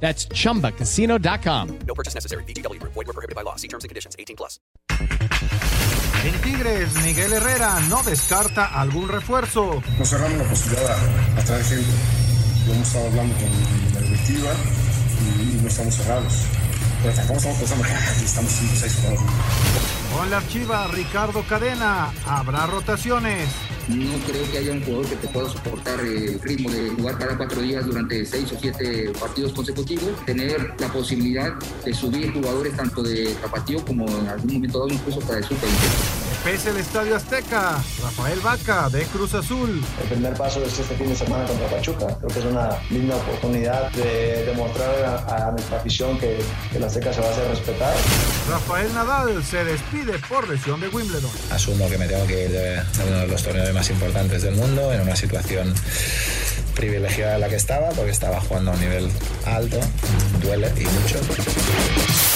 That's chumbacasino.com. No purchase necessary. BGW. Void were prohibited by law. See terms and conditions. 18 plus. En Tigres, Miguel Herrera no descarta algún refuerzo. No cerramos la posibilidad a, a traer gente. Lo hemos estado hablando con la directiva y, y no estamos cerrados. Pero tampoco estamos pensando que estamos 5 o 6 jugadores. Con la archiva Ricardo Cadena, habrá rotaciones. No creo que haya un jugador que te pueda soportar el ritmo de jugar cada cuatro días durante seis o siete partidos consecutivos. Tener la posibilidad de subir jugadores tanto de tapatío como en algún momento dado incluso para el sub Pese el Estadio Azteca, Rafael Vaca de Cruz Azul. El primer paso es este fin de semana contra Pachuca. Creo que es una linda oportunidad de demostrar a, a nuestra afición que, que la Azteca se va a hacer respetar. Rafael Nadal se despide por lesión de Wimbledon. Asumo que me tengo que ir de, de uno de los torneos más importantes del mundo en una situación privilegiada en la que estaba porque estaba jugando a un nivel alto, duele y mucho.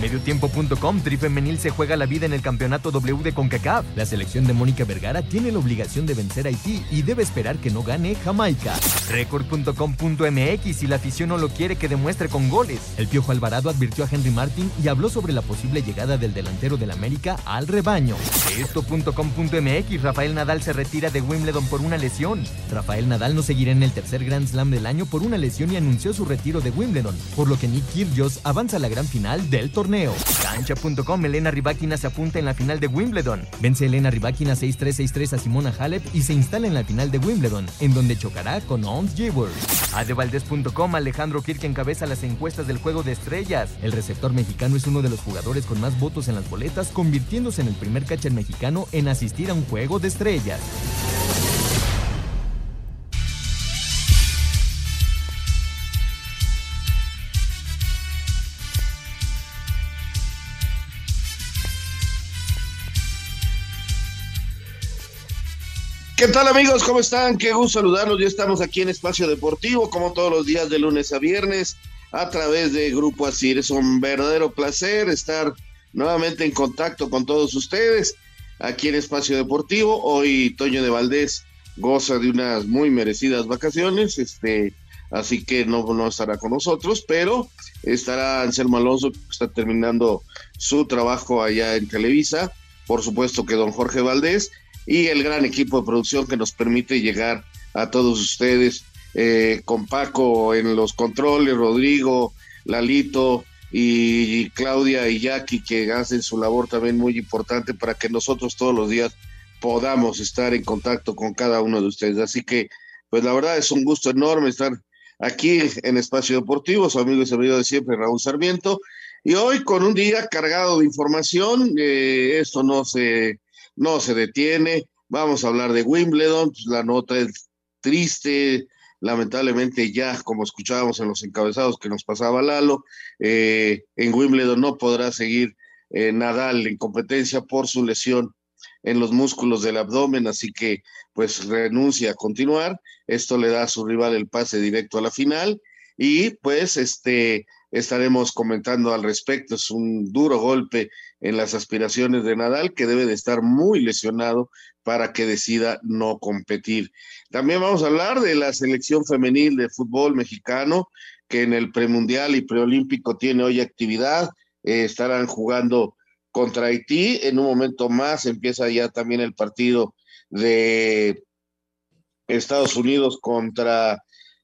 Mediotiempo.com, Tri Femenil se juega la vida en el campeonato W de CONCACAF. La selección de Mónica Vergara tiene la obligación de vencer a Haití y debe esperar que no gane Jamaica. Record.com.mx, si la afición no lo quiere, que demuestre con goles. El Piojo Alvarado advirtió a Henry Martin y habló sobre la posible llegada del delantero del América al rebaño. Esto.com.mx, Rafael Nadal se retira de Wimbledon por una lesión. Rafael Nadal no seguirá en el tercer Grand Slam del año por una lesión y anunció su retiro de Wimbledon, por lo que Nick Kyrgios avanza a la gran final del torneo. Cancha.com, Elena Rybakina se apunta en la final de Wimbledon. Vence Elena Rybakina 6-3-6-3 a Simona Halep y se instala en la final de Wimbledon, en donde chocará con Ons Jewell. Adevaldez.com, Alejandro Kirk encabeza las encuestas del juego de estrellas. El receptor mexicano es uno de los jugadores con más votos en las boletas, convirtiéndose en el primer catcher mexicano en asistir a un juego de estrellas. ¿Qué tal amigos? ¿Cómo están? Qué gusto saludarlos. Ya estamos aquí en Espacio Deportivo, como todos los días de lunes a viernes, a través de Grupo Asir. Es un verdadero placer estar nuevamente en contacto con todos ustedes aquí en Espacio Deportivo. Hoy Toño de Valdés goza de unas muy merecidas vacaciones, este, así que no, no estará con nosotros, pero estará Anselmo Alonso, que está terminando su trabajo allá en Televisa. Por supuesto que don Jorge Valdés y el gran equipo de producción que nos permite llegar a todos ustedes, eh, con Paco en los controles, Rodrigo, Lalito y Claudia y Jackie que hacen su labor también muy importante para que nosotros todos los días podamos estar en contacto con cada uno de ustedes. Así que, pues la verdad es un gusto enorme estar aquí en Espacio Deportivo, su amigo y servido de siempre, Raúl Sarmiento, y hoy con un día cargado de información, eh, esto no se no se detiene. Vamos a hablar de Wimbledon, pues la nota es triste, lamentablemente ya, como escuchábamos en los encabezados que nos pasaba Lalo, eh, en Wimbledon no podrá seguir eh, Nadal en competencia por su lesión en los músculos del abdomen, así que pues renuncia a continuar. Esto le da a su rival el pase directo a la final y pues este estaremos comentando al respecto. Es un duro golpe en las aspiraciones de Nadal, que debe de estar muy lesionado para que decida no competir. También vamos a hablar de la selección femenil de fútbol mexicano, que en el premundial y preolímpico tiene hoy actividad. Eh, estarán jugando contra Haití. En un momento más empieza ya también el partido de Estados Unidos contra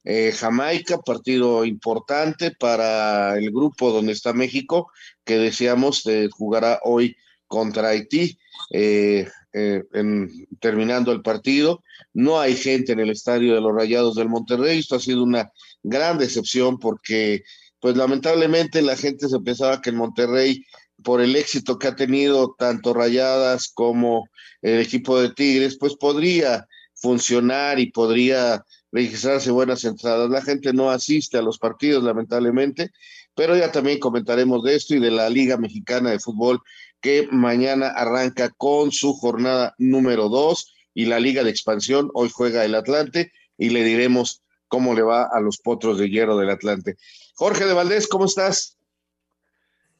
eh, Jamaica, partido importante para el grupo donde está México, que decíamos eh, jugará hoy contra Haití, eh, en, terminando el partido. No hay gente en el estadio de los Rayados del Monterrey, esto ha sido una gran decepción porque, pues lamentablemente la gente se pensaba que en Monterrey por el éxito que ha tenido tanto Rayadas como el equipo de Tigres, pues podría funcionar y podría registrarse buenas entradas. La gente no asiste a los partidos, lamentablemente, pero ya también comentaremos de esto y de la Liga Mexicana de Fútbol que mañana arranca con su jornada número dos y la Liga de Expansión. Hoy juega el Atlante y le diremos cómo le va a los potros de hierro del Atlante. Jorge de Valdés, ¿cómo estás?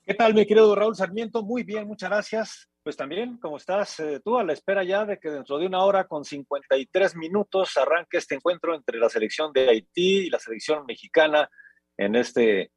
¿Qué tal, mi querido Raúl Sarmiento? Muy bien, muchas gracias. Pues también, ¿cómo estás eh, tú? A la espera ya de que dentro de una hora con 53 minutos arranque este encuentro entre la selección de Haití y la selección mexicana en este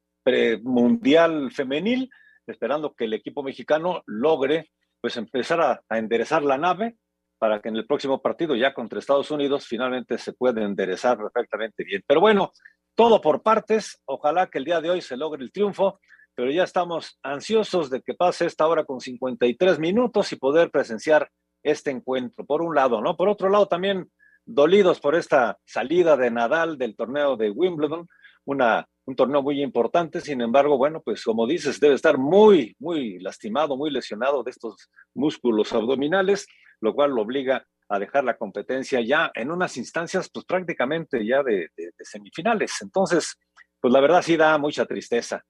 mundial femenil, esperando que el equipo mexicano logre pues empezar a, a enderezar la nave para que en el próximo partido ya contra Estados Unidos finalmente se pueda enderezar perfectamente bien. Pero bueno, todo por partes. Ojalá que el día de hoy se logre el triunfo pero ya estamos ansiosos de que pase esta hora con 53 minutos y poder presenciar este encuentro, por un lado, ¿no? Por otro lado, también dolidos por esta salida de Nadal del torneo de Wimbledon, una, un torneo muy importante, sin embargo, bueno, pues como dices, debe estar muy, muy lastimado, muy lesionado de estos músculos abdominales, lo cual lo obliga a dejar la competencia ya en unas instancias, pues prácticamente ya de, de semifinales. Entonces, pues la verdad sí da mucha tristeza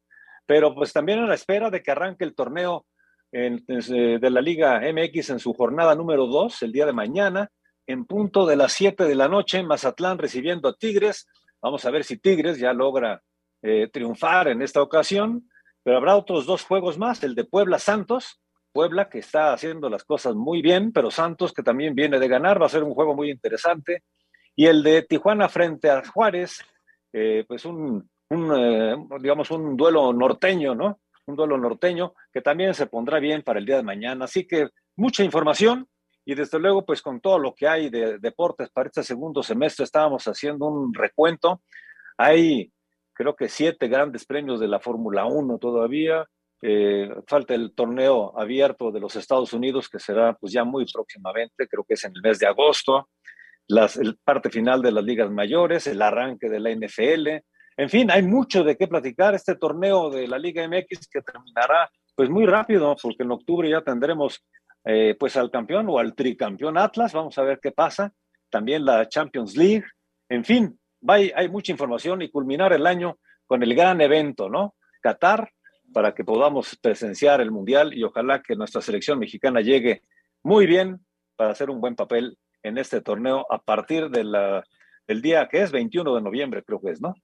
pero pues también a la espera de que arranque el torneo eh, de la Liga MX en su jornada número 2 el día de mañana, en punto de las 7 de la noche, Mazatlán recibiendo a Tigres. Vamos a ver si Tigres ya logra eh, triunfar en esta ocasión, pero habrá otros dos juegos más, el de Puebla Santos, Puebla que está haciendo las cosas muy bien, pero Santos que también viene de ganar, va a ser un juego muy interesante, y el de Tijuana frente a Juárez, eh, pues un, un, eh, digamos, un duelo norteño, ¿no? Un duelo norteño que también se pondrá bien para el día de mañana. Así que mucha información y desde luego, pues con todo lo que hay de deportes para este segundo semestre, estábamos haciendo un recuento. Hay, creo que siete grandes premios de la Fórmula 1 todavía. Eh, falta el torneo abierto de los Estados Unidos, que será pues ya muy próximamente, creo que es en el mes de agosto. El parte final de las ligas mayores, el arranque de la NFL, en fin, hay mucho de qué platicar. Este torneo de la Liga MX que terminará pues muy rápido, porque en octubre ya tendremos eh, pues al campeón o al tricampeón Atlas. Vamos a ver qué pasa. También la Champions League. En fin, hay, hay mucha información y culminar el año con el gran evento, ¿no? Qatar, para que podamos presenciar el Mundial y ojalá que nuestra selección mexicana llegue muy bien para hacer un buen papel en este torneo a partir del día que es 21 de noviembre, creo que es, ¿no?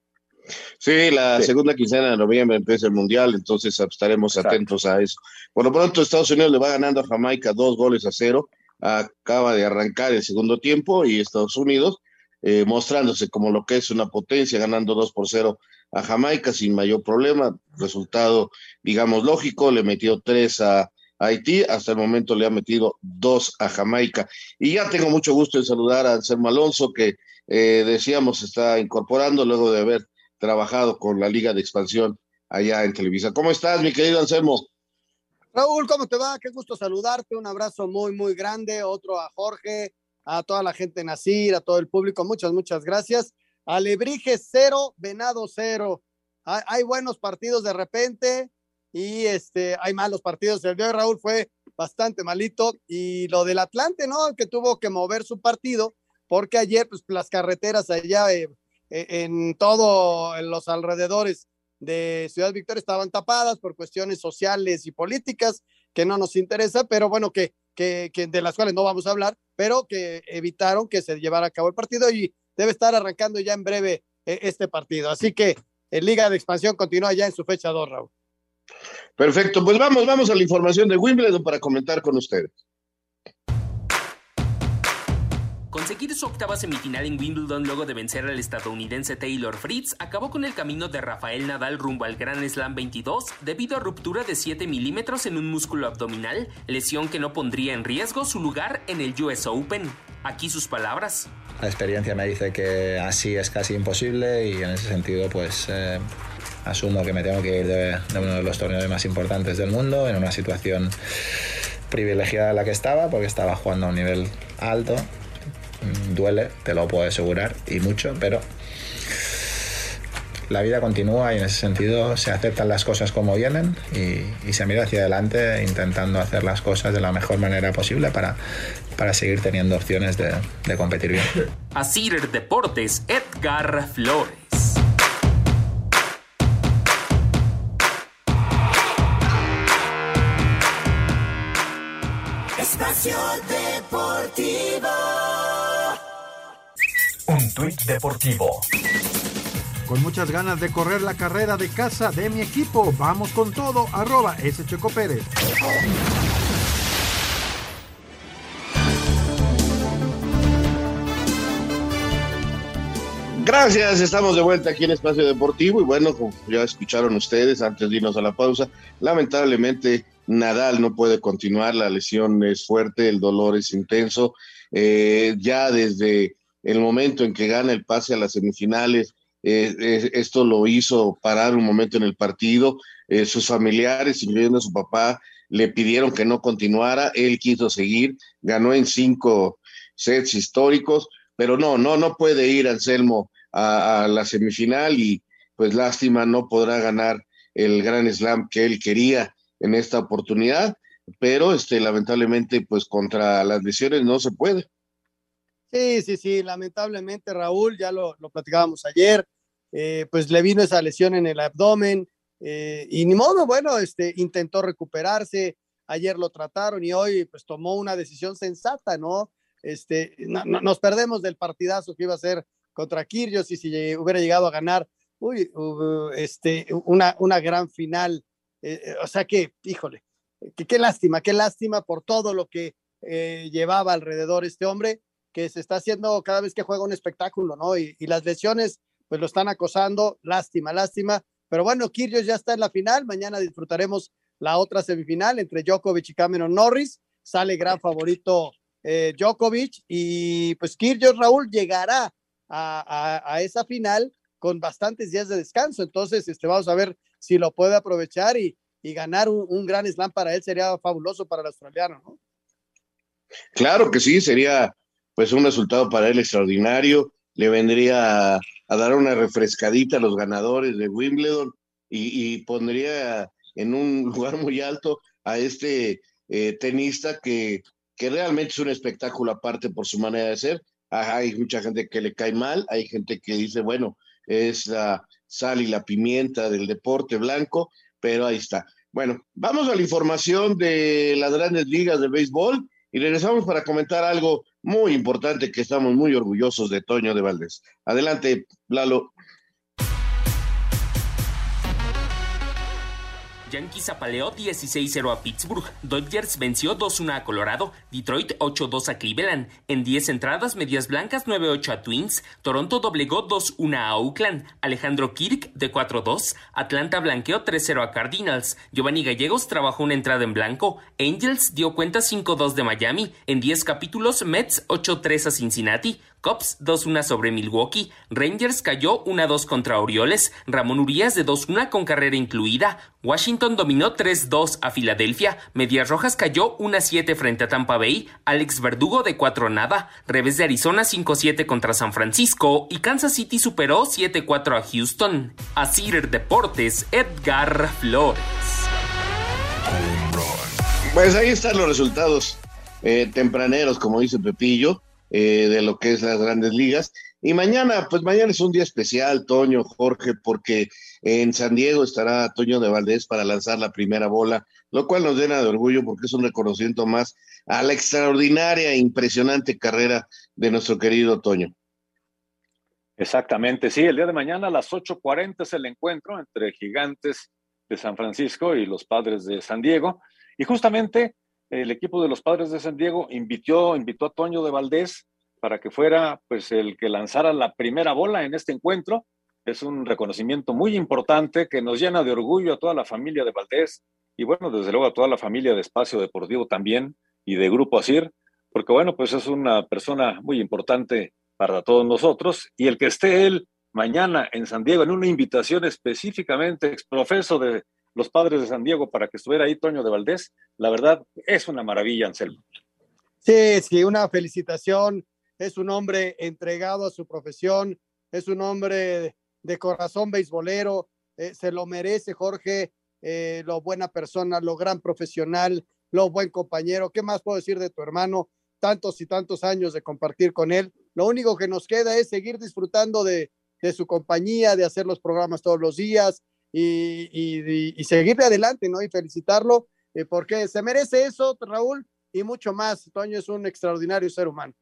Sí, la segunda quincena de noviembre empieza el Mundial, entonces estaremos atentos a eso. Por lo pronto, Estados Unidos le va ganando a Jamaica dos goles a cero. Acaba de arrancar el segundo tiempo y Estados Unidos eh, mostrándose como lo que es una potencia, ganando dos por cero a Jamaica sin mayor problema. Resultado, digamos, lógico, le metió tres a Haití, hasta el momento le ha metido dos a Jamaica. Y ya tengo mucho gusto en saludar a Anselmo Alonso, que eh, decíamos está incorporando luego de haber trabajado con la Liga de Expansión allá en Televisa. ¿Cómo estás, mi querido Anselmo? Raúl, ¿cómo te va? Qué gusto saludarte. Un abrazo muy, muy grande. Otro a Jorge, a toda la gente en Asir, a todo el público. Muchas, muchas gracias. Alebrije cero, Venado cero. Hay, buenos partidos de repente y este, hay malos partidos. El de Raúl fue bastante malito. Y lo del Atlante, ¿no? Que tuvo que mover su partido porque ayer, pues las carreteras allá eh, en todo en los alrededores de Ciudad Victoria estaban tapadas por cuestiones sociales y políticas que no nos interesa, pero bueno, que, que, de las cuales no vamos a hablar, pero que evitaron que se llevara a cabo el partido y debe estar arrancando ya en breve e-, este partido. Así que el Liga de Expansión continúa ya en su fecha 2, Raúl. Perfecto, pues vamos, vamos a la información de Wimbledon para comentar con ustedes. Conseguir su octava semifinal en Wimbledon luego de vencer al estadounidense Taylor Fritz acabó con el camino de Rafael Nadal rumbo al Grand Slam 22 debido a ruptura de 7 milímetros en un músculo abdominal, lesión que no pondría en riesgo su lugar en el US Open. Aquí sus palabras. La experiencia me dice que así es casi imposible y en ese sentido pues eh, asumo que me tengo que ir de, de uno de los torneos más importantes del mundo en una situación privilegiada en la que estaba porque estaba jugando a un nivel alto duele, te lo puedo asegurar, y mucho, pero la vida continúa y en ese sentido se aceptan las cosas como vienen y, y, se mira hacia adelante intentando hacer las cosas de la mejor manera posible para, para seguir teniendo opciones de, de competir bien. Así Deportes, Edgar Flores. Espacio Deportivo. Tuit deportivo. Con muchas ganas de correr la carrera de casa de mi equipo, vamos con todo, arroba. Checo Pérez. Gracias, estamos de vuelta aquí en Espacio Deportivo y bueno, como ya escucharon ustedes antes de irnos a la pausa, lamentablemente Nadal no puede continuar, la lesión es fuerte, el dolor es intenso, eh, ya desde el momento en que gana el pase a las semifinales, eh, eh, esto lo hizo parar un momento en el partido, eh, sus familiares, incluyendo a su papá, le pidieron que no continuara, él quiso seguir, ganó en cinco sets históricos, pero no, no, no puede ir Anselmo a, a la semifinal y pues lástima, no podrá ganar el gran slam que él quería en esta oportunidad, pero este, lamentablemente, pues contra las lesiones no se puede. Sí, sí, sí, lamentablemente Raúl, ya lo, lo platicábamos ayer, eh, pues le vino esa lesión en el abdomen eh, y ni modo, bueno, este, intentó recuperarse, ayer lo trataron y hoy pues tomó una decisión sensata, ¿no? Este, no, no, nos perdemos del partidazo que iba a ser contra Kirgios y si hubiera llegado a ganar, uy, uh, este, una, una gran final, eh, o sea que, híjole, qué lástima, qué lástima por todo lo que llevaba alrededor este hombre que se está haciendo cada vez que juega un espectáculo, ¿no? Y, las lesiones, pues lo están acosando, lástima, lástima. Pero bueno, Kyrgios ya está en la final, mañana disfrutaremos la otra semifinal entre Djokovic y Cameron Norris, sale gran favorito eh, Djokovic y pues Kyrgios Raúl llegará a, esa final con bastantes días de descanso, entonces este, vamos a ver si lo puede aprovechar y, y ganar un, un gran slam para él sería fabuloso para el australiano, ¿no? Claro que sí, sería pues un resultado para él extraordinario, le vendría a, dar una refrescadita a los ganadores de Wimbledon y, pondría en un lugar muy alto a este eh, tenista que, que realmente es un espectáculo aparte por su manera de ser. Hay mucha gente que le cae mal, hay gente que dice, bueno, es la sal y la pimienta del deporte blanco, pero ahí está. Bueno, vamos a la información de las grandes ligas de béisbol y regresamos para comentar algo muy importante que estamos muy orgullosos de Toño de Valdés. Adelante, Lalo. Yankees apaleó 16-0 a Pittsburgh, Dodgers venció 2-1 a Colorado, Detroit 8-2 a Cleveland, en 10 entradas Medias Blancas 9-8 a Twins, Toronto doblegó 2-1 a Oakland, Alejandro Kirk de 4-2, Atlanta blanqueó 3-0 a Cardinals, Giovanni Gallegos trabajó una entrada en blanco, Angels dio cuenta 5-2 de Miami, en 10 capítulos Mets 8-3 a Cincinnati, Cubs 2-1 sobre Milwaukee, Rangers cayó 1-2 contra Orioles, Ramón Urias de 2-1 con carrera incluida, Washington dominó 3-2 a Filadelfia, Medias Rojas cayó 1-7 frente a Tampa Bay, Alex Verdugo de 4 nada, Revés de Arizona 5-7 contra San Francisco. Y Kansas City superó 7-4 a Houston. A Cider Deportes, Edgar Flores. Pues ahí están los resultados eh, tempraneros, como dice Pepillo eh, de lo que es las grandes ligas. Y mañana, pues mañana es un día especial, Toño, Jorge, porque en San Diego estará Toño de Valdés para lanzar la primera bola, lo cual nos llena de orgullo porque es un reconocimiento más a la extraordinaria e impresionante carrera de nuestro querido Toño. Exactamente, sí, el día de mañana a las 8.40 es el encuentro entre Gigantes de San Francisco y los Padres de San Diego. Y justamente el equipo de los Padres de San Diego invitó, invitó a Toño de Valdés para que fuera pues el que lanzara la primera bola en este encuentro. Es un reconocimiento muy importante que nos llena de orgullo a toda la familia de Valdés y bueno, desde luego a toda la familia de Espacio Deportivo también y de Grupo Asir, porque bueno, pues es una persona muy importante para todos nosotros y el que esté él mañana en San Diego en una invitación específicamente exprofeso de los padres de San Diego para que estuviera ahí Toño de Valdés, la verdad es una maravilla, Anselmo. Sí, sí, una felicitación. Es un hombre entregado a su profesión, es un hombre de corazón beisbolero, eh, se lo merece Jorge, eh, lo buena persona, lo gran profesional, lo buen compañero. ¿Qué más puedo decir de tu hermano? Tantos y tantos años de compartir con él. Lo único que nos queda es seguir disfrutando de, su compañía, de hacer los programas todos los días y, y, seguirle adelante, ¿no? Y felicitarlo, eh, porque se merece eso, Raúl, y mucho más. Toño es un extraordinario ser humano.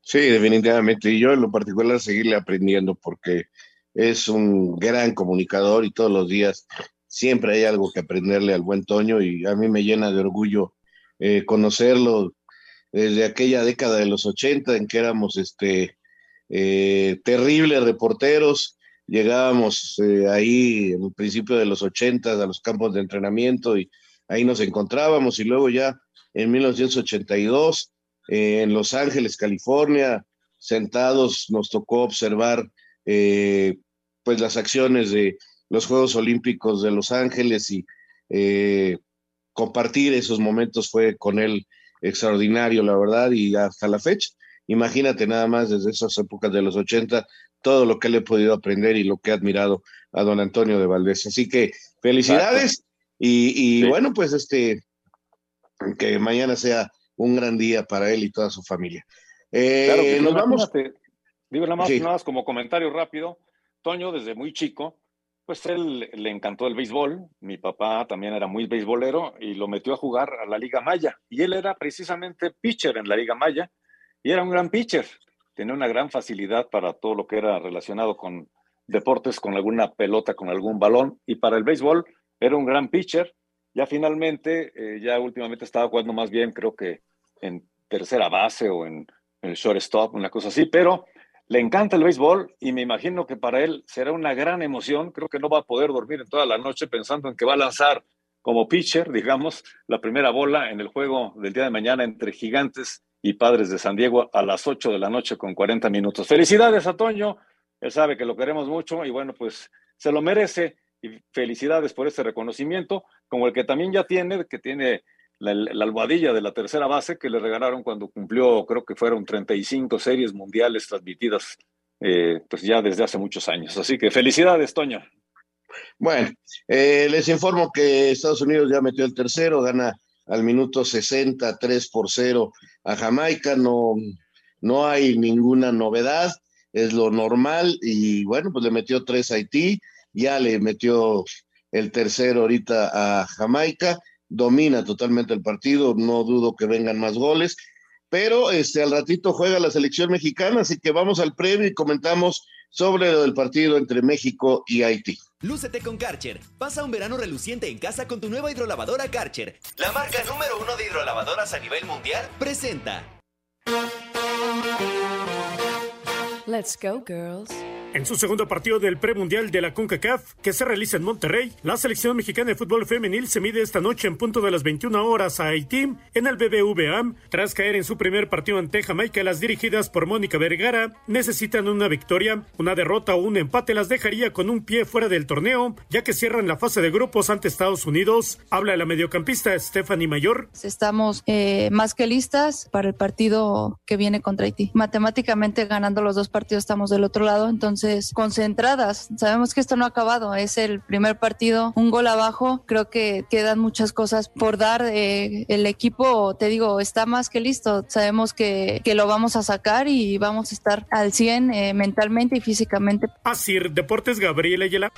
Sí, definitivamente. Y yo en lo particular seguirle aprendiendo porque es un gran comunicador y todos los días siempre hay algo que aprenderle al buen Toño y a mí me llena de orgullo eh, conocerlo desde aquella década de los 80 en que éramos este, eh, terribles reporteros. Llegábamos eh, ahí en principio de los 80 a los campos de entrenamiento y ahí nos encontrábamos y luego ya en 1982 en Los Ángeles, California, sentados nos tocó observar pues las acciones de los Juegos Olímpicos de Los Ángeles y eh, compartir esos momentos fue con él extraordinario, la verdad, y hasta la fecha. Imagínate nada más desde esas épocas de los 80, todo lo que le he podido aprender y lo que he admirado a don Antonio de Valdés. Así que felicidades y, bueno, pues este, que mañana sea un gran día para él y toda su familia. Eh, nos vamos. Digo nada más, nada más como comentario rápido. Toño, desde muy chico, pues él le encantó el béisbol. Mi papá también era muy beisbolero y lo metió a jugar a la Liga Maya. Y él era precisamente pitcher en la Liga Maya y era un gran pitcher. Tenía una gran facilidad para todo lo que era relacionado con deportes, con alguna pelota, con algún balón. Y para el béisbol era un gran pitcher. Ya finalmente, eh, ya últimamente estaba jugando más bien, creo que en tercera base o en, en shortstop, una cosa así, pero le encanta el béisbol y me imagino que para él será una gran emoción. Creo que no va a poder dormir en toda la noche pensando en que va a lanzar como pitcher, digamos, la primera bola en el juego del día de mañana entre Gigantes y Padres de San Diego a las 8 de la noche con 40 minutos. Felicidades a Toño, él sabe que lo queremos mucho y bueno, pues se lo merece y felicidades por este reconocimiento, como el que también ya tiene, que tiene la, albohadilla de la tercera base que le regalaron cuando cumplió, creo que fueron 35 series mundiales transmitidas eh, pues ya desde hace muchos años. Así que felicidades, Toño. Bueno, eh, les informo que Estados Unidos ya metió el tercero, gana al minuto 60, 3 por 0 a Jamaica, no, no hay ninguna novedad, es lo normal y bueno, pues le metió tres a Haití, ya le metió el tercero ahorita a Jamaica domina totalmente el partido, no dudo que vengan más goles, pero este al ratito juega la selección mexicana, así que vamos al previo y comentamos sobre el partido entre México y Haití. Lúcete con Karcher. Pasa un verano reluciente en casa con tu nueva hidrolavadora Karcher. La marca número uno de hidrolavadoras a nivel mundial presenta. Let's go, girls. En su segundo partido del premundial de la CONCACAF, que se realiza en Monterrey, la selección mexicana de fútbol femenil se mide esta noche en punto de las 21 horas a Haití en el BBVA. Tras caer en su primer partido ante Jamaica, las dirigidas por Mónica Vergara necesitan una victoria. Una derrota o un empate las dejaría con un pie fuera del torneo, ya que cierran la fase de grupos ante Estados Unidos. Habla la mediocampista Stephanie Mayor. Estamos eh, más que listas para el partido que viene contra Haití. Matemáticamente ganando los dos partidos estamos del otro lado, entonces concentradas. Sabemos que esto no ha acabado, es el primer partido, un gol abajo, creo que quedan muchas cosas por dar. Eh, el equipo, te digo, está más que listo, sabemos que, que, lo vamos a sacar y vamos a estar al 100 eh, mentalmente y físicamente. Así, Deportes Gabriel Ayala.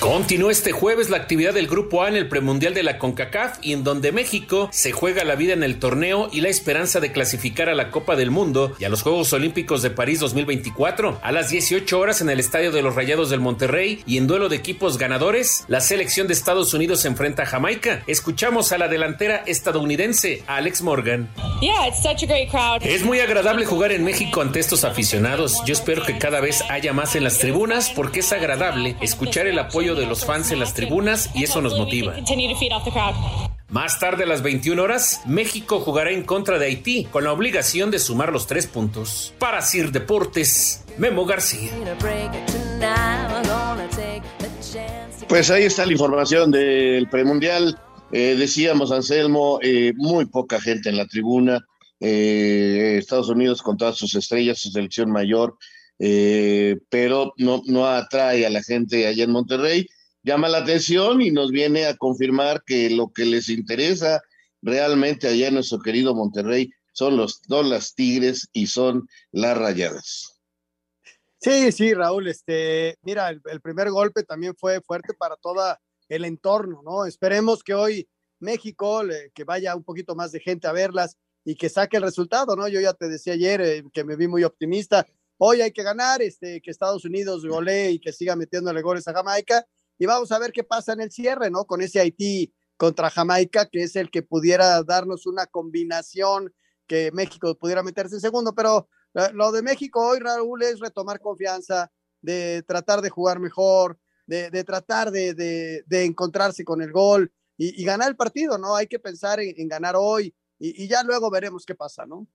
Continúa este jueves la actividad del Grupo A en el premundial de la CONCACAF y en donde México se juega la vida en el torneo y la esperanza de clasificar a la Copa del Mundo y a los Juegos Olímpicos de París 2024. A las 18 horas en el Estadio de los Rayados del Monterrey y en duelo de equipos ganadores, la selección de Estados Unidos se enfrenta a Jamaica. Escuchamos a la delantera estadounidense, Alex Morgan. Es muy agradable jugar en México ante estos aficionados. Yo espero que cada vez haya más en las tribunas porque es agradable escuchar el apoyo de los fans en las tribunas y eso nos motiva. Más tarde a las 21 horas, México jugará en contra de Haití con la obligación de sumar los tres puntos. Para Sir Deportes, Memo García. Pues ahí está la información del premundial. Eh, decíamos, Anselmo, eh, muy poca gente en la tribuna. Eh, Estados Unidos con todas sus estrellas, su selección mayor, eh, pero no, no atrae a la gente allá en Monterrey. Llama la atención y nos viene a confirmar que lo que les interesa realmente allá en nuestro querido Monterrey son los dos las Tigres y son las Rayadas. Sí, sí, Raúl, este, mira, el, primer golpe también fue fuerte para todo el entorno, ¿no? Esperemos que hoy México, le, que vaya un poquito más de gente a verlas y que saque el resultado, ¿no? Yo ya te decía ayer eh, que me vi muy optimista. Hoy hay que ganar, este, que Estados Unidos golee y que siga metiéndole goles a Jamaica. Y vamos a ver qué pasa en el cierre, ¿no? Con ese Haití contra Jamaica, que es el que pudiera darnos una combinación que México pudiera meterse en segundo. Pero eh, lo de México hoy, Raúl, es retomar confianza, de tratar de jugar mejor, de, tratar de, de, encontrarse con el gol y, ganar el partido, ¿no? Hay que pensar en, en ganar hoy y, y, ya luego veremos qué pasa, ¿no?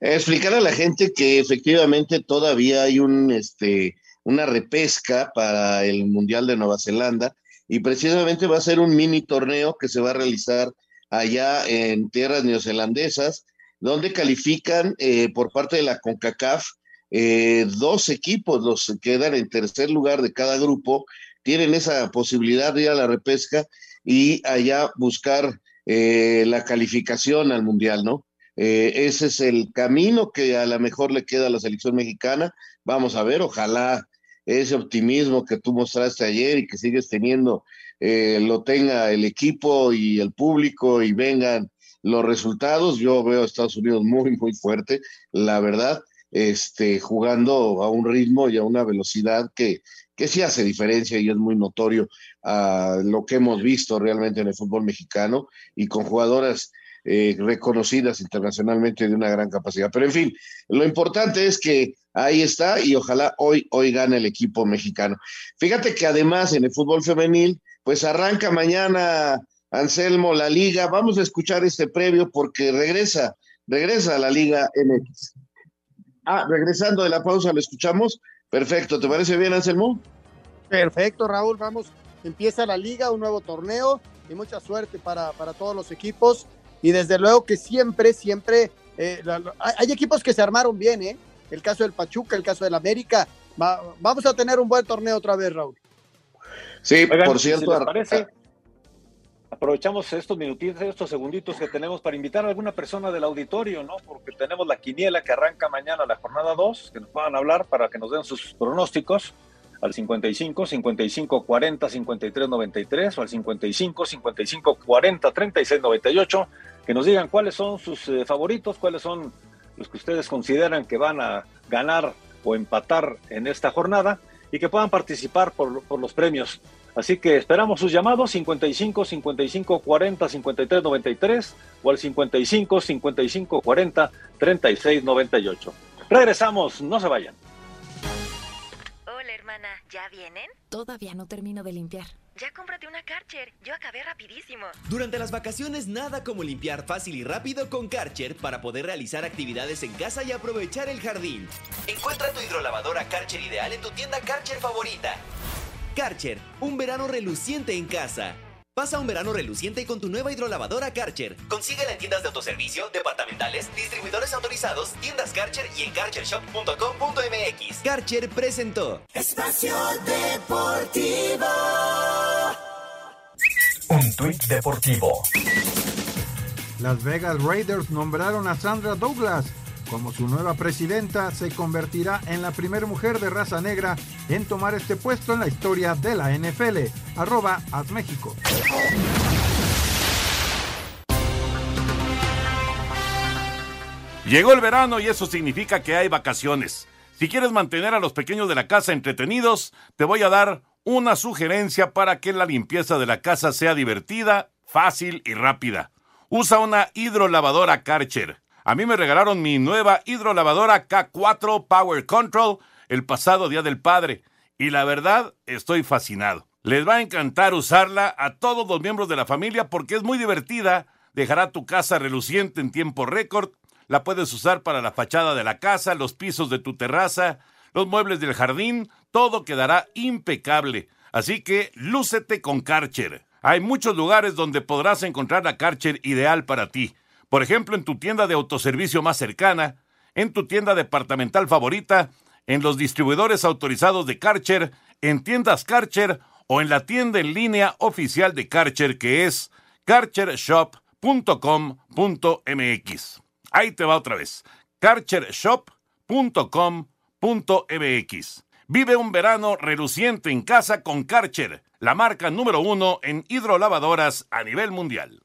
Explicar a la gente que efectivamente todavía hay un, este, una repesca para el Mundial de Nueva Zelanda y precisamente va a ser un mini torneo que se va a realizar allá en tierras neozelandesas, donde califican eh, por parte de la CONCACAF eh, dos equipos, los que quedan en tercer lugar de cada grupo, tienen esa posibilidad de ir a la repesca y allá buscar eh, la calificación al Mundial, ¿no? Eh, ese es el camino que a lo mejor le queda a la selección mexicana. Vamos a ver, ojalá ese optimismo que tú mostraste ayer y que sigues teniendo eh, lo tenga el equipo y el público y vengan los resultados. Yo veo a Estados Unidos muy, muy fuerte, la verdad, este, jugando a un ritmo y a una velocidad que, que sí hace diferencia y es muy notorio a lo que hemos visto realmente en el fútbol mexicano y con jugadoras eh, reconocidas internacionalmente de una gran capacidad. Pero en fin, lo importante es que ahí está y ojalá hoy, hoy gane el equipo mexicano. Fíjate que además en el fútbol femenil, pues arranca mañana Anselmo la liga. Vamos a escuchar este previo porque regresa, regresa a la Liga MX. Ah, regresando de la pausa, lo escuchamos. Perfecto, ¿te parece bien, Anselmo? Perfecto, Raúl. Vamos, empieza la liga, un nuevo torneo y mucha suerte para, para todos los equipos y desde luego que siempre, siempre, eh, la, la, hay equipos que se armaron bien, ¿eh? El caso del Pachuca, el caso del América. Va, vamos a tener un buen torneo otra vez, Raúl. Sí, Oigan, por cierto. Si parece, aprovechamos estos minutitos, estos segunditos que tenemos para invitar a alguna persona del auditorio, ¿no? Porque tenemos la quiniela que arranca mañana la jornada 2, que nos puedan hablar para que nos den sus pronósticos al 55 55 40 53 93 o al 55 55 40 36 98 que nos digan cuáles son sus eh, favoritos, cuáles son los que ustedes consideran que van a ganar o empatar en esta jornada y que puedan participar por, por los premios. Así que esperamos sus llamados 55 55 40 53 93 o al 55 55 40 36 98. Regresamos, no se vayan. Hermana, ¿ya vienen? Todavía no termino de limpiar. Ya cómprate una Karcher, yo acabé rapidísimo. Durante las vacaciones nada como limpiar fácil y rápido con Karcher para poder realizar actividades en casa y aprovechar el jardín. Encuentra tu hidrolavadora Karcher ideal en tu tienda Karcher favorita. Karcher, un verano reluciente en casa. Pasa un verano reluciente con tu nueva hidrolavadora Karcher. Consíguela en tiendas de autoservicio, departamentales, distribuidores autorizados, tiendas Karcher y en karchershop.com.mx. Karcher presentó Espacio Deportivo. Un tuit deportivo. Las Vegas Raiders nombraron a Sandra Douglas Como su nueva presidenta, se convertirá en la primera mujer de raza negra en tomar este puesto en la historia de la NFL. Arroba México. Llegó el verano y eso significa que hay vacaciones. Si quieres mantener a los pequeños de la casa entretenidos, te voy a dar una sugerencia para que la limpieza de la casa sea divertida, fácil y rápida. Usa una hidrolavadora Karcher. A mí me regalaron mi nueva hidrolavadora K4 Power Control el pasado Día del Padre y la verdad estoy fascinado. Les va a encantar usarla a todos los miembros de la familia porque es muy divertida, dejará tu casa reluciente en tiempo récord la puedes usar para la fachada de la casa, los pisos de tu terraza, los muebles del jardín, todo quedará impecable. Así que lúcete con Karcher. Hay muchos lugares donde podrás encontrar la Karcher ideal para ti. Por ejemplo, en tu tienda de autoservicio más cercana, en tu tienda departamental favorita, en los distribuidores autorizados de Karcher, en tiendas Karcher o en la tienda en línea oficial de Karcher que es karchershop.com.mx. Ahí te va otra vez. karchershop.com.mx. Vive un verano reluciente en casa con Karcher, la marca número uno en hidrolavadoras a nivel mundial.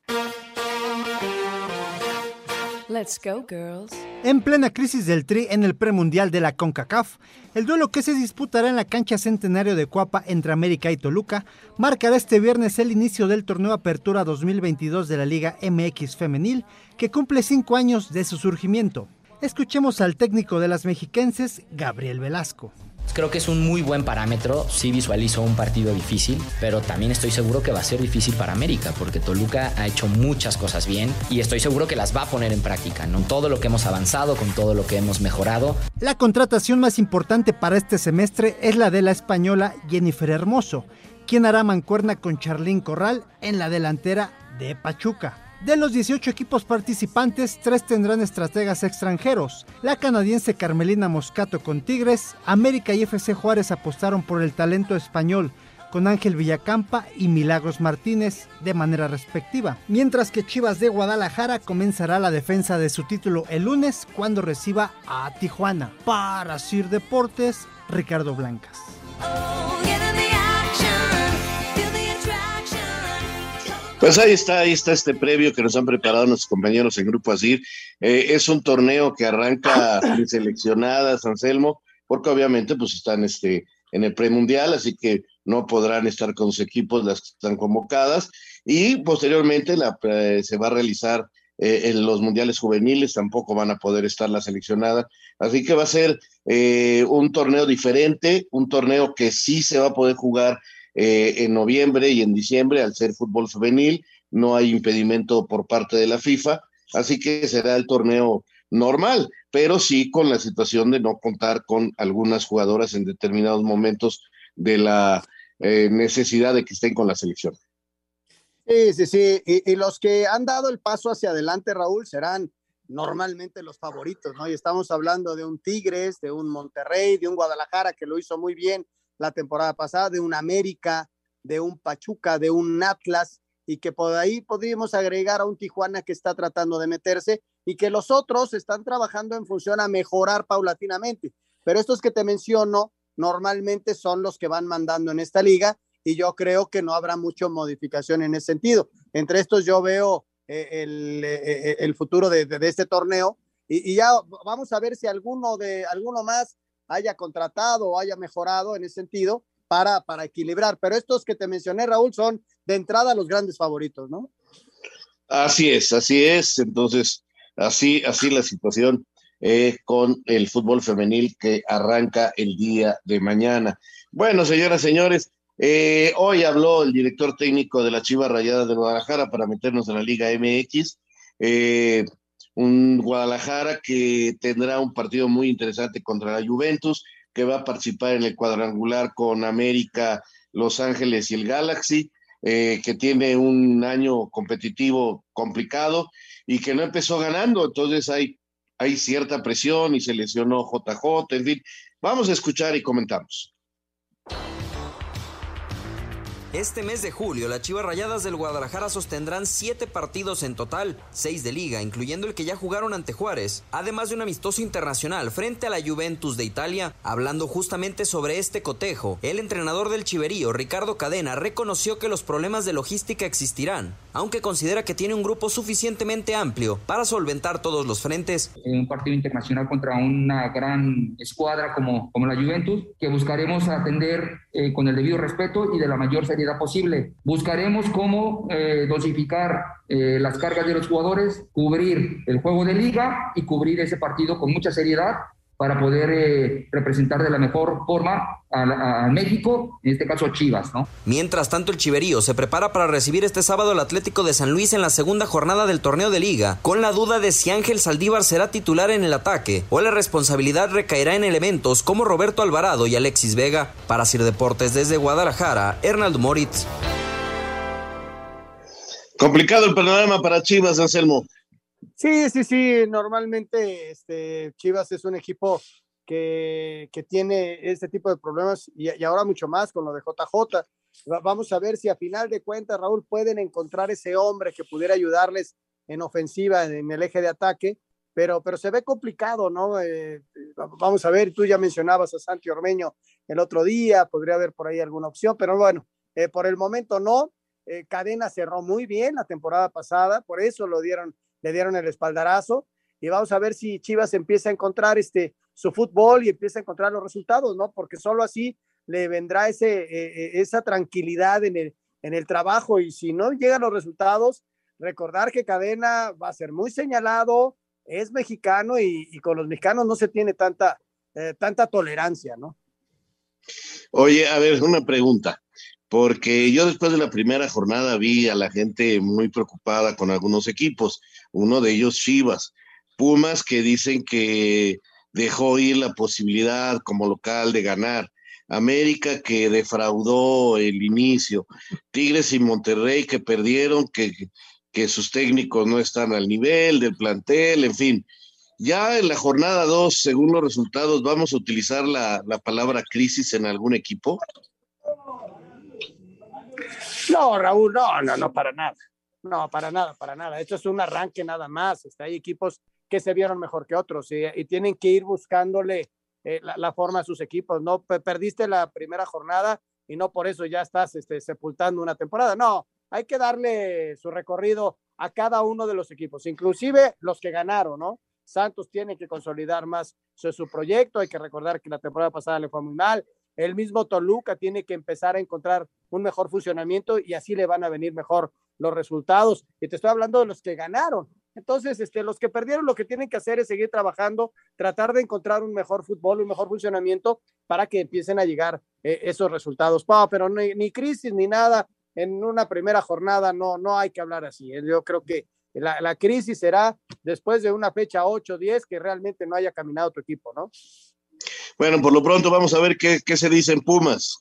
Let's go, girls. En plena crisis del Tri en el premundial de la CONCACAF, el duelo que se disputará en la cancha centenario de Cuapa entre América y Toluca marcará este viernes el inicio del torneo Apertura 2022 de la Liga MX Femenil, que cumple cinco años de su surgimiento. Escuchemos al técnico de las mexiquenses, Gabriel Velasco. Creo que es un muy buen parámetro. Sí visualizo un partido difícil, pero también estoy seguro que va a ser difícil para América, porque Toluca ha hecho muchas cosas bien y estoy seguro que las va a poner en práctica. ¿no? Todo lo que hemos avanzado, con todo lo que hemos mejorado. La contratación más importante para este semestre es la de la española Jennifer Hermoso, quien hará mancuerna con Charlín Corral en la delantera de Pachuca. De los 18 equipos participantes, tres tendrán estrategas extranjeros. La canadiense Carmelina Moscato con Tigres, América y FC Juárez apostaron por el talento español con Ángel Villacampa y Milagros Martínez de manera respectiva. Mientras que Chivas de Guadalajara comenzará la defensa de su título el lunes cuando reciba a Tijuana. Para Sir Deportes, Ricardo Blancas. Pues ahí está, ahí está este previo que nos han preparado nuestros compañeros en Grupo Asir. Eh, es un torneo que arranca seleccionadas, Anselmo, porque obviamente pues están este, en el premundial, así que no podrán estar con sus equipos las que están convocadas. Y posteriormente la, eh, se va a realizar eh, en los mundiales juveniles, tampoco van a poder estar las seleccionadas. Así que va a ser un torneo diferente, un torneo que sí se va a poder jugar eh, en noviembre y en diciembre al ser fútbol juvenil, no hay impedimento por parte de la FIFA, así que será el torneo normal, pero sí con la situación de no contar con algunas jugadoras en determinados momentos de la eh, necesidad de que estén con la selección. Sí, sí, sí, y, y, los que han dado el paso hacia adelante, Raúl, serán normalmente los favoritos, ¿no? Y estamos hablando de un Tigres, de un Monterrey, de un Guadalajara que lo hizo muy bien la temporada pasada, de un América, de un Pachuca, de un Atlas, y que por ahí podríamos agregar a un Tijuana que está tratando de meterse y que los otros están trabajando en función a mejorar paulatinamente. Pero estos que te menciono normalmente son los que van mandando en esta liga y yo creo que no habrá mucha modificación en ese sentido. Entre estos yo veo eh, el, eh, eh, el, futuro de, de, este torneo y, y, ya vamos a ver si alguno de alguno más haya contratado o haya mejorado en ese sentido para, para equilibrar. Pero estos que te mencioné, Raúl, son de entrada los grandes favoritos, ¿no? Así es, así es. Entonces, así, así la situación eh, con el fútbol femenil que arranca el día de mañana. Bueno, señoras, señores, eh, hoy habló el director técnico de la Chivas Rayadas de Guadalajara para meternos en la Liga MX. Eh, un Guadalajara que tendrá un partido muy interesante contra la Juventus, que va a participar en el cuadrangular con América, Los Ángeles y el Galaxy, eh, que tiene un año competitivo complicado y que no empezó ganando, entonces hay, hay cierta presión y se lesionó JJ, en fin, vamos a escuchar y comentamos. Este mes de julio, las Chivas Rayadas del Guadalajara sostendrán siete partidos en total, seis de liga, incluyendo el que ya jugaron ante Juárez, además de un amistoso internacional frente a la Juventus de Italia. Hablando justamente sobre este cotejo, el entrenador del Chiverío, Ricardo Cadena, reconoció que los problemas de logística existirán, aunque considera que tiene un grupo suficientemente amplio para solventar todos los frentes. Un partido internacional contra una gran escuadra como, como la Juventus, que buscaremos atender eh, con el debido respeto y de la mayor seriedad posible. Buscaremos cómo eh, dosificar eh, las cargas de los jugadores, cubrir el juego de liga y cubrir ese partido con mucha seriedad para poder eh, representar de la mejor forma a, México, en este caso Chivas, ¿no? Mientras tanto, el Chiverío se prepara para recibir este sábado al Atlético de San Luis en la segunda jornada del torneo de liga, con la duda de si Ángel Saldívar será titular en el ataque o la responsabilidad recaerá en elementos como Roberto Alvarado y Alexis Vega. Para Sir Deportes desde Guadalajara, Hernaldo Moritz. Complicado el panorama para Chivas, Anselmo. Sí, sí, sí, normalmente este, Chivas es un equipo que, que tiene este tipo de problemas y, ahora mucho más con lo de JJ. Vamos a ver si a final de cuentas, Raúl, pueden encontrar ese hombre que pudiera ayudarles en ofensiva, en el eje de ataque, pero, pero se ve complicado, ¿no? Eh, vamos a ver, tú ya mencionabas a Santi Ormeño el otro día, podría haber por ahí alguna opción, pero bueno, eh, por el momento no. Eh, Cadena cerró muy bien la temporada pasada, por eso lo dieron le dieron el espaldarazo y vamos a ver si Chivas empieza a encontrar este su fútbol y empieza a encontrar los resultados, ¿no? Porque solo así le vendrá ese, eh, esa tranquilidad en el, en el trabajo y si no llegan los resultados, recordar que Cadena va a ser muy señalado, es mexicano y, y con los mexicanos no se tiene tanta, eh, tanta tolerancia, ¿no? Oye, a ver, una pregunta porque yo después de la primera jornada vi a la gente muy preocupada con algunos equipos, uno de ellos Chivas, Pumas que dicen que dejó ir la posibilidad como local de ganar, América que defraudó el inicio, Tigres y Monterrey que perdieron, que, que sus técnicos no están al nivel del plantel, en fin. Ya en la jornada 2, según los resultados, ¿vamos a utilizar la, la palabra crisis en algún equipo? No, Raúl, no, no, no, para nada. No, para nada, para nada. Esto es un arranque nada más. Está, hay equipos que se vieron mejor que otros y, tienen que ir buscándole eh, la, la, forma a sus equipos. No perdiste la primera jornada y no por eso ya estás este, sepultando una temporada. No, hay que darle su recorrido a cada uno de los equipos, inclusive los que ganaron, ¿no? Santos tiene que consolidar más su, su proyecto. Hay que recordar que la temporada pasada le fue muy mal. El mismo Toluca tiene que empezar a encontrar un mejor funcionamiento y así le van a venir mejor los resultados. Y te estoy hablando de los que ganaron. Entonces, este, los que perdieron lo que tienen que hacer es seguir trabajando, tratar de encontrar un mejor fútbol, un mejor funcionamiento para que empiecen a llegar eh, esos resultados. No, pero ni, crisis ni nada en una primera jornada, no, no hay que hablar así. ¿eh? Yo creo que la, crisis será después de una fecha 8 10 que realmente no haya caminado tu equipo, ¿no? Bueno, por lo pronto vamos a ver qué, qué se dice en Pumas.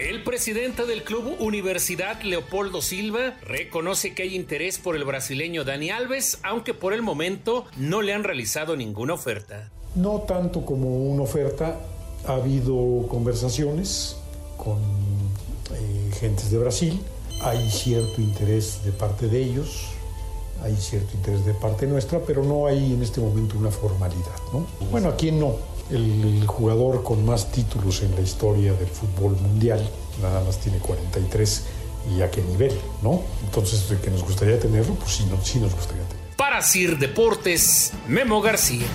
El presidente del club Universidad, Leopoldo Silva, reconoce que hay interés por el brasileño Dani Alves, aunque por el momento no le han realizado ninguna oferta. No tanto como una oferta, ha habido conversaciones con eh, gentes de Brasil, hay cierto interés de parte de ellos, hay cierto interés de parte nuestra, pero no hay en este momento una formalidad. ¿no? Bueno, aquí no. El, el, jugador con más títulos en la historia del fútbol mundial, nada más tiene 43 y a qué nivel, ¿no? Entonces, de que nos gustaría tenerlo, pues sí, no, sí nos gustaría tenerlo. Para Sir Deportes, Memo García.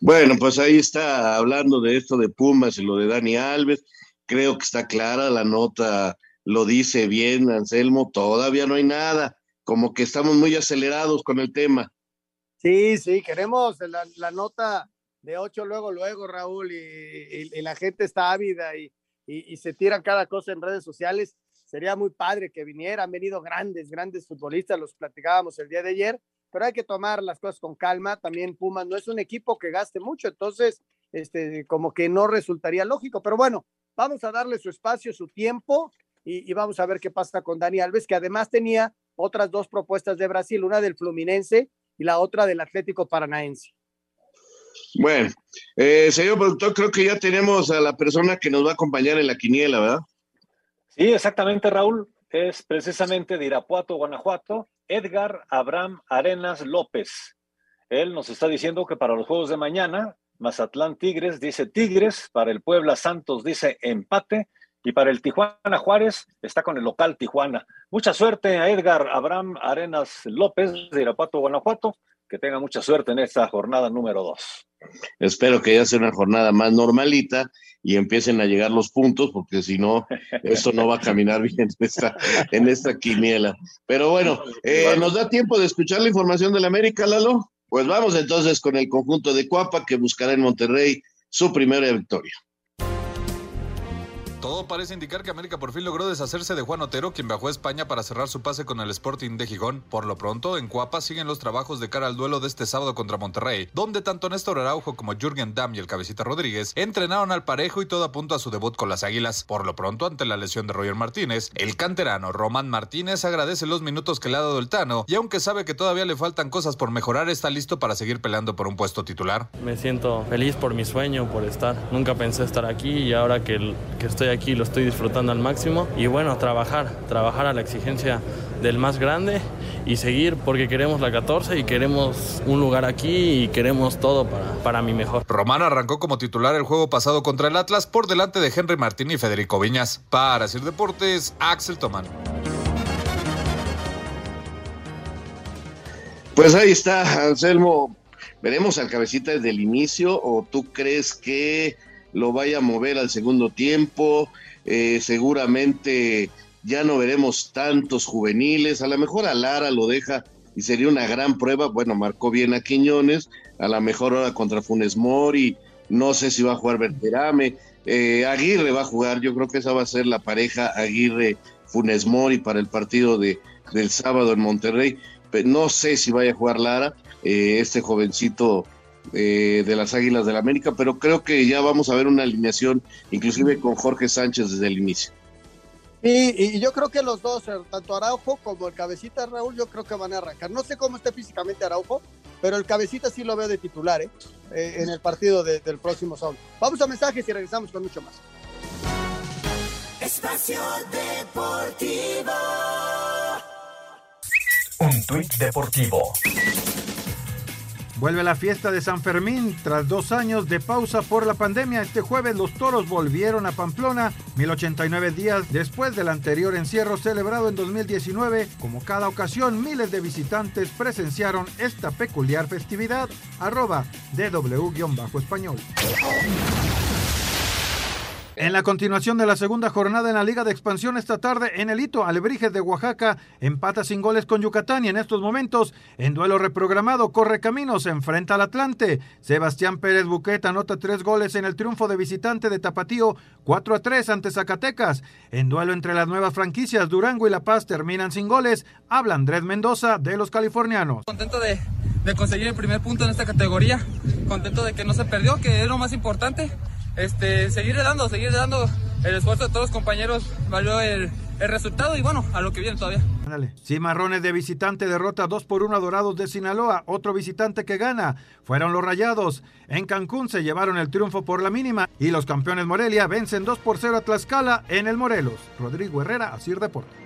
Bueno, pues ahí está hablando de esto de Pumas y lo de Dani Alves. Creo que está clara la nota, lo dice bien Anselmo, todavía no hay nada como que estamos muy acelerados con el tema. Sí, sí, queremos la, nota de ocho luego, luego, Raúl, y, la gente está ávida y, se tiran cada cosa en redes sociales. Sería muy padre que vinieran, han venido grandes, grandes futbolistas, los platicábamos el día de ayer, pero hay que tomar las cosas con calma. También Pumas no es un equipo que gaste mucho, entonces, este, como que no resultaría lógico, pero bueno, vamos a darle su espacio, su tiempo, y, y vamos a ver qué pasa con Dani Alves, que además tenía otras dos propuestas de Brasil, una del Fluminense y la otra del Atlético Paranaense. Bueno, eh, señor productor, creo que ya tenemos a la persona que nos va a acompañar en la quiniela, ¿verdad? Sí, exactamente, Raúl. Es precisamente de Irapuato, Guanajuato, Edgar Abraham Arenas López. Él nos está diciendo que para los juegos de mañana, Mazatlán Tigres dice Tigres, para el Puebla Santos dice empate y para el Tijuana Juárez está con el local Tijuana. Mucha suerte a Edgar Abraham Arenas López de Irapuato, Guanajuato. Que tenga mucha suerte en esta jornada número dos. Espero que ya sea una jornada más normalita y empiecen a llegar los puntos, porque si no, esto no va a caminar bien en esta, en esta quiniela. Pero bueno, eh, ¿nos da tiempo de escuchar la información del América, Lalo? Pues vamos entonces con el conjunto de Cuapa que buscará en Monterrey su primera victoria. Todo parece indicar que América por fin logró deshacerse de Juan Otero, quien viajó a España para cerrar su pase con el Sporting de Gijón. Por lo pronto, en Cuapa siguen los trabajos de cara al duelo de este sábado contra Monterrey, donde tanto Néstor Araujo como Jürgen Damm y el Cabecita Rodríguez entrenaron al parejo y todo apunta a su debut con las Águilas. Por lo pronto, ante la lesión de Roger Martínez, el canterano Román Martínez agradece los minutos que le ha dado el Tano y aunque sabe que todavía le faltan cosas por mejorar, está listo para seguir peleando por un puesto titular. Me siento feliz por mi sueño, por estar. Nunca pensé estar aquí y ahora que, que estoy aquí lo estoy disfrutando al máximo y bueno, trabajar, trabajar a la exigencia del más grande y seguir porque queremos la 14 y queremos un lugar aquí y queremos todo para, para mi mejor. Román arrancó como titular el juego pasado contra el Atlas por delante de Henry Martín y Federico Viñas. Para Sir Deportes, Axel Tomán. Pues ahí está, Anselmo. ¿Veremos al cabecita desde el inicio o tú crees que lo vaya a mover al segundo tiempo? Eh, seguramente ya no veremos tantos juveniles, a lo mejor a Lara lo deja y sería una gran prueba, bueno, marcó bien a Quiñones, a lo mejor ahora contra Funes Mori, no sé si va a jugar Berterame, eh, Aguirre va a jugar, yo creo que esa va a ser la pareja Aguirre-Funes Mori para el partido de, del sábado en Monterrey, no sé si vaya a jugar Lara, eh, este jovencito eh, de las Águilas del la América, pero creo que ya vamos a ver una alineación, inclusive con Jorge Sánchez desde el inicio. Y, y, yo creo que los dos, eh, tanto Araujo como el cabecita Raúl, yo creo que van a arrancar. No sé cómo esté físicamente Araujo, pero el cabecita sí lo veo de titular ¿eh? Eh, en el partido de, del próximo sábado. Vamos a mensajes y regresamos con mucho más. Espacio Deportivo. Un tuit deportivo. Vuelve la fiesta de San Fermín tras dos años de pausa por la pandemia. Este jueves los toros volvieron a Pamplona, 1089 días después del anterior encierro celebrado en 2019. Como cada ocasión, miles de visitantes presenciaron esta peculiar festividad. Arroba DW-español. En la continuación de la segunda jornada en la Liga de Expansión esta tarde, en el hito, Alebrijes de Oaxaca empata sin goles con Yucatán y en estos momentos, en duelo reprogramado, corre caminos, enfrenta al Atlante. Sebastián Pérez Buquet anota tres goles en el triunfo de visitante de Tapatío, 4 a 3 ante Zacatecas. En duelo entre las nuevas franquicias, Durango y La Paz terminan sin goles. Habla Andrés Mendoza de los californianos. Contento de, de conseguir el primer punto en esta categoría, contento de que no se perdió, que es lo más importante este, seguir dando, seguir dando el esfuerzo de todos los compañeros, valió el, el resultado y bueno, a lo que viene todavía. Dale. Cimarrones de visitante derrota 2 por 1 a Dorados de Sinaloa. Otro visitante que gana fueron los Rayados. En Cancún se llevaron el triunfo por la mínima y los campeones Morelia vencen 2 por 0 a Tlaxcala en el Morelos. Rodrigo Herrera, Asir Deporte.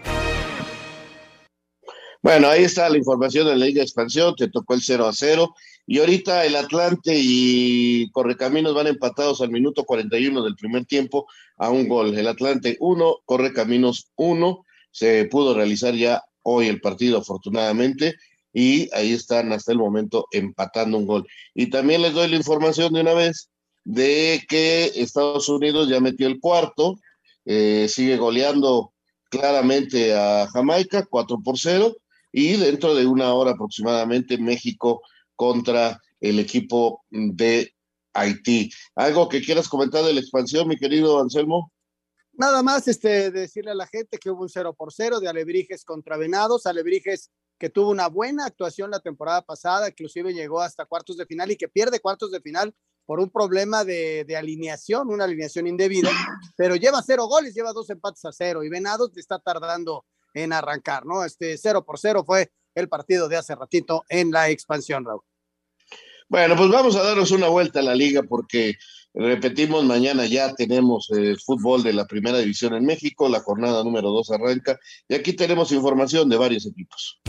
Bueno, ahí está la información de la Liga de Expansión, te tocó el 0 a 0 y ahorita el Atlante y Correcaminos van empatados al minuto 41 del primer tiempo a un gol. El Atlante 1, Correcaminos 1. Se pudo realizar ya hoy el partido, afortunadamente, y ahí están hasta el momento empatando un gol. Y también les doy la información de una vez de que Estados Unidos ya metió el cuarto, eh, sigue goleando claramente a Jamaica, 4 por 0, y dentro de una hora aproximadamente México contra el equipo de Haití. ¿Algo que quieras comentar de la expansión, mi querido Anselmo? Nada más este, decirle a la gente que hubo un 0 por 0 de Alebrijes contra Venados. Alebrijes que tuvo una buena actuación la temporada pasada, inclusive llegó hasta cuartos de final y que pierde cuartos de final por un problema de, alineación, una alineación indebida, pero lleva cero goles, lleva dos empates a cero y Venados está tardando en arrancar, ¿no? Este 0 por 0 fue el partido de hace ratito en la expansión, Raúl. Bueno, pues vamos a darnos una vuelta a la liga porque repetimos, mañana ya tenemos el fútbol de la primera división en México, la jornada número dos arranca y aquí tenemos información de varios equipos.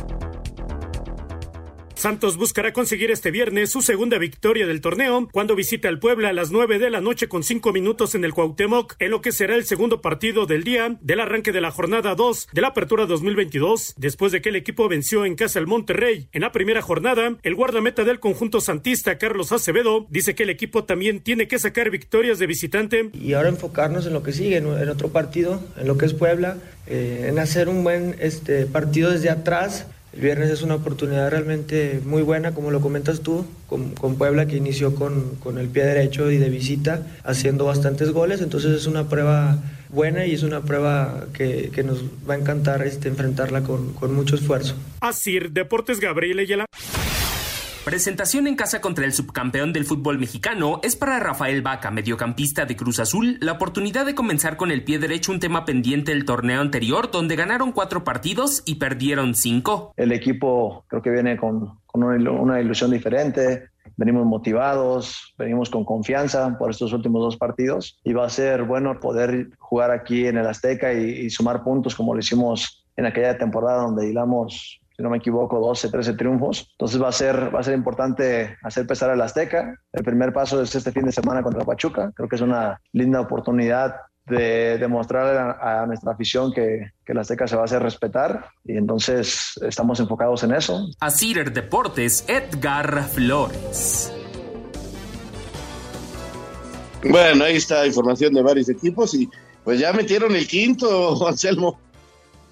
Santos buscará conseguir este viernes su segunda victoria del torneo cuando visita al Puebla a las 9 de la noche con 5 minutos en el Cuauhtémoc, en lo que será el segundo partido del día del arranque de la jornada 2 de la Apertura 2022. Después de que el equipo venció en casa al Monterrey en la primera jornada, el guardameta del conjunto santista Carlos Acevedo dice que el equipo también tiene que sacar victorias de visitante. Y ahora enfocarnos en lo que sigue, en otro partido, en lo que es Puebla, eh, en hacer un buen este, partido desde atrás el viernes es una oportunidad realmente muy buena, como lo comentas tú, con, Puebla que inició con, el pie derecho y de visita, haciendo bastantes goles. Entonces es una prueba buena y es una prueba que, nos va a encantar este, enfrentarla con, con mucho esfuerzo. Así, Deportes Gabriel Ayala. Presentación en casa contra el subcampeón del fútbol mexicano es para Rafael Vaca, mediocampista de Cruz Azul, la oportunidad de comenzar con el pie derecho un tema pendiente del torneo anterior, donde ganaron cuatro partidos y perdieron cinco. El equipo creo que viene con, una ilusión diferente, venimos motivados, venimos con confianza por estos últimos dos partidos y va a ser bueno poder jugar aquí en el Azteca y, y sumar puntos como lo hicimos en aquella temporada donde hilamos si no me equivoco, 12, 13 triunfos. Entonces va a ser, va a ser importante hacer pesar al Azteca. El primer paso es este fin de semana contra Pachuca. Creo que es una linda oportunidad de demostrar a, nuestra afición que, que el Azteca se va a hacer respetar y entonces estamos enfocados en eso. A Cider Deportes, Edgar Flores. Bueno, ahí está información de varios equipos y pues ya metieron el quinto, Anselmo.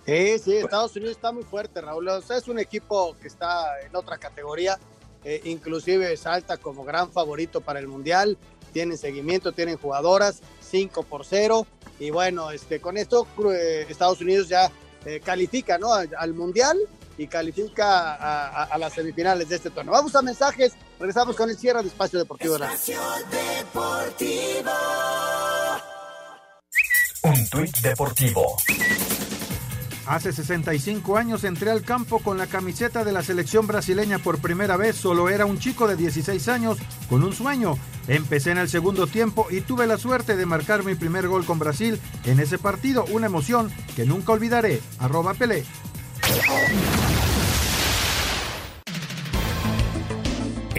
Sí, sí, Estados Unidos está muy fuerte, Raúl. es un equipo que está en otra categoría, eh, inclusive salta como gran favorito para el Mundial. Tienen seguimiento, tienen jugadoras, 5 por 0. Y bueno, este, con esto eh, Estados Unidos ya eh, califica ¿no? al, Mundial y califica a, las semifinales de este torneo. Vamos a mensajes, regresamos con el cierre de Espacio Deportivo. Espacio Deportivo. Un tuit deportivo. Hace 65 años entré al campo con la camiseta de la selección brasileña por primera vez. Solo era un chico de 16 años con un sueño. Empecé en el segundo tiempo y tuve la suerte de marcar mi primer gol con Brasil en ese partido. Una emoción que nunca olvidaré. Arroba Pelé.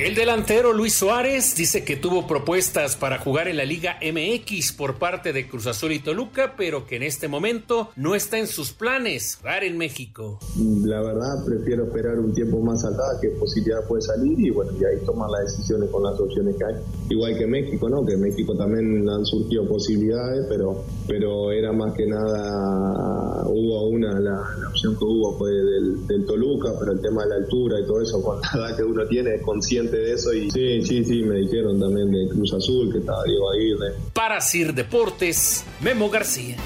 El delantero Luis Suárez dice que tuvo propuestas para jugar en la Liga MX por parte de Cruz Azul y Toluca, pero que en este momento no está en sus planes jugar en México. La verdad, prefiero esperar un tiempo más acá, que posibilidad puede salir y bueno, y ahí tomar las decisiones con las opciones que hay. Igual que México, ¿no? Que en México también han surgido posibilidades, pero, pero era más que nada, hubo una, la, opción que hubo fue del, del Toluca, pero el tema de la altura y todo eso, con la edad que uno tiene, es consciente de eso y sí, sí, sí, me dijeron también de Cruz Azul que estaba Diego Aguirre. Para Sir Deportes, Memo García.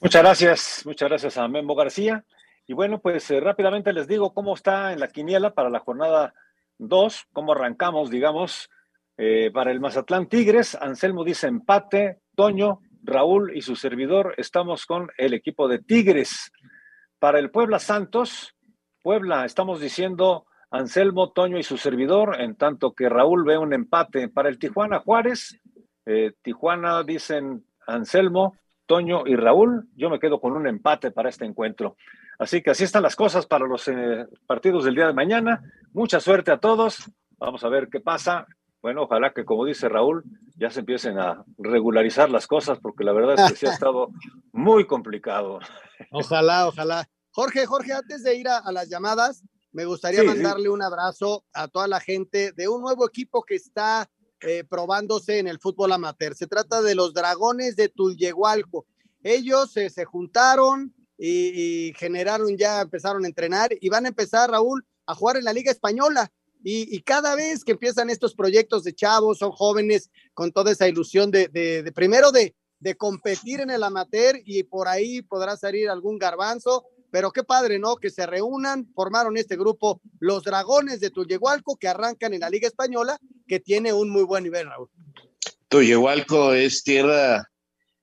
Muchas gracias, muchas gracias a Memo García. Y bueno, pues eh, rápidamente les digo cómo está en la quiniela para la jornada 2, cómo arrancamos, digamos, eh, para el Mazatlán Tigres, Anselmo dice empate, Toño, Raúl y su servidor estamos con el equipo de Tigres. Para el Puebla Santos, Puebla, estamos diciendo Anselmo, Toño y su servidor, en tanto que Raúl ve un empate para el Tijuana Juárez. Eh, Tijuana dicen Anselmo, Toño y Raúl. Yo me quedo con un empate para este encuentro. Así que así están las cosas para los eh, partidos del día de mañana. Mucha suerte a todos. Vamos a ver qué pasa. Bueno, ojalá que, como dice Raúl, ya se empiecen a regularizar las cosas, porque la verdad es que sí ha estado muy complicado. Ojalá, ojalá. Jorge, Jorge, antes de ir a, las llamadas, me gustaría mandarle un abrazo a toda la gente de un nuevo equipo que está eh, probándose en el fútbol amateur. Se trata de los Dragones de Tulyehualco. Ellos eh, se juntaron y, generaron ya, empezaron a entrenar y van a empezar, Raúl, a jugar en la Liga Española. Y, cada vez que empiezan estos proyectos de chavos, son jóvenes con toda esa ilusión de, de primero de, de competir en el amateur y por ahí podrá salir algún garbanzo pero qué padre, ¿no? Que se reúnan, formaron este grupo, los Dragones de Tullehualco, que arrancan en la Liga Española, que tiene un muy buen nivel, Raúl. Tullehualco es tierra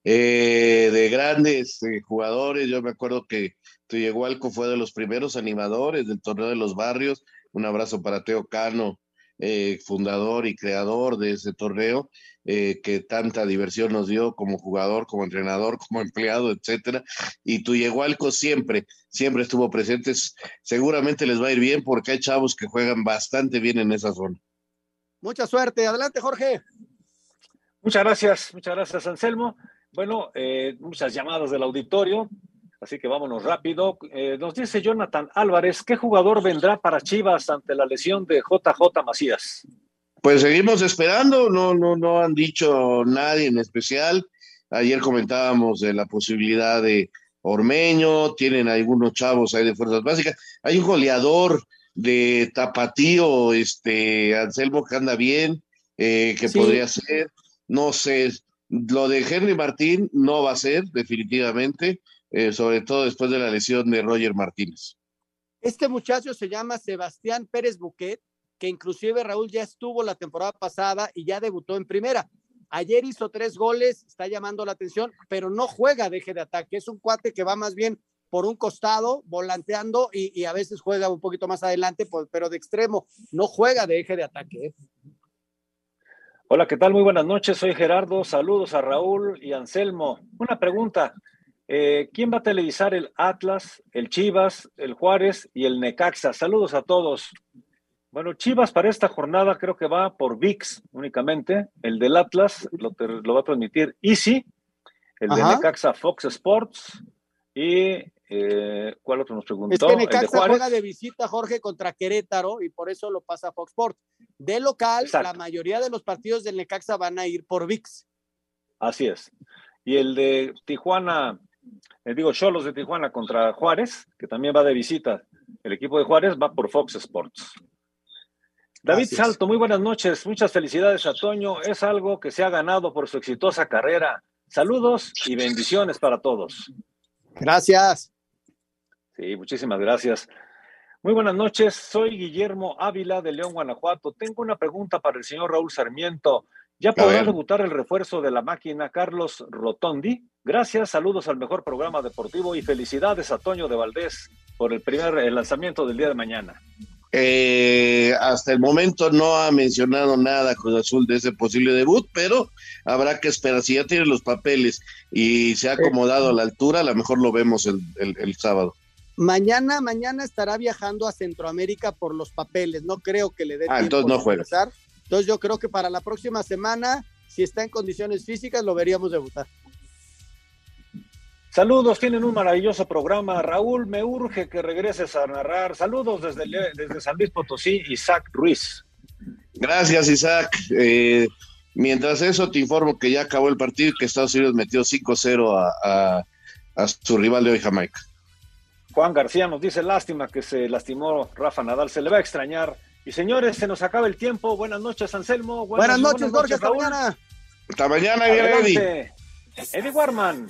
eh, de grandes eh, jugadores. Yo me acuerdo que Tullehualco fue de los primeros animadores del torneo de los barrios Un abrazo para Teo Cano, eh, fundador y creador de ese torneo, eh, que tanta diversión nos dio como jugador, como entrenador, como empleado, etcétera. Y Tuyehualco siempre, siempre estuvo presente. Seguramente les va a ir bien porque hay chavos que juegan bastante bien en esa zona. Mucha suerte. Adelante, Jorge. Muchas gracias, muchas gracias, Anselmo. Bueno, eh, muchas llamadas del auditorio, así que vámonos rápido. Eh, nos dice Jonathan Álvarez, ¿qué jugador vendrá para Chivas ante la lesión de JJ Macías? Pues seguimos esperando, no, no, no han dicho nadie en especial. Ayer comentábamos de la posibilidad de Ormeño, tienen algunos chavos ahí de fuerzas básicas. Hay un goleador de Tapatío, este, Anselmo que anda bien, eh, que podría ser, no sé, lo de Henry Martín no va a ser, definitivamente, eh, sobre todo después de la lesión de Roger Martínez. Este muchacho se llama Sebastián Pérez Buquet, que inclusive Raúl ya estuvo la temporada pasada y ya debutó en primera. Ayer hizo tres goles, está llamando la atención, pero no juega de eje de ataque. Es un cuate que va más bien por un costado, volanteando y, a veces juega un poquito más adelante, pero de extremo, no juega de eje de ataque. ¿eh? Hola, ¿qué tal? Muy buenas noches, soy Gerardo, saludos a Raúl y Anselmo. Una pregunta, eh, ¿quién va a televisar el Atlas, el Chivas, el Juárez y el Necaxa? Saludos a todos. Bueno, Chivas para esta jornada creo que va por VIX únicamente. El del Atlas lo, va a transmitir Easy, el de Necaxa Fox Sports y eh, ¿Cuál otro nos preguntó? Es que Necaxa juega de visita, Jorge, contra Querétaro y por eso lo pasa Fox Sports. De local, la mayoría de los partidos del Necaxa van a ir por VIX. Así es. Y el de Tijuana, les eh, digo, Cholos de Tijuana contra Juárez, que también va de visita. El equipo de Juárez va por Fox Sports. David Salto, muy buenas noches. Muchas felicidades a Toño. Es algo que se ha ganado por su exitosa carrera. Saludos y bendiciones para todos. Gracias. Sí, muchísimas gracias. Muy buenas noches, soy Guillermo Ávila de León, Guanajuato. Tengo una pregunta para el señor Raúl Sarmiento. ¿Ya podrá debutar el refuerzo de la máquina Carlos Rotondi? Gracias, saludos al mejor programa deportivo y felicidades a Toño de Valdés por el primer lanzamiento del día de mañana. Eh, hasta el momento no ha mencionado nada Cruz Azul de ese posible debut, pero habrá que esperar. Si ya tiene los papeles y se ha acomodado a la altura, a lo mejor lo vemos el sábado. Mañana, mañana estará viajando a Centroamérica por los papeles. No creo que le dé ah, tiempo entonces no juega. Entonces yo creo que para la próxima semana, si está en condiciones físicas, lo veríamos debutar. Saludos, tienen un maravilloso programa. Raúl, me urge que regreses a narrar. Saludos desde, desde San Luis Potosí, Isaac Ruiz. Gracias, Isaac. Eh, mientras eso, te informo que ya acabó el partido que Estados Unidos metió 5-0 a, a su rival de hoy, Jamaica. Juan García nos dice, lástima que se lastimó Rafa Nadal, se le va a extrañar. Y señores, se nos acaba el tiempo. Buenas noches, Anselmo. Buenas, noches, Jorge. Hasta mañana. Hasta mañana, Eddie. Eddie Warman.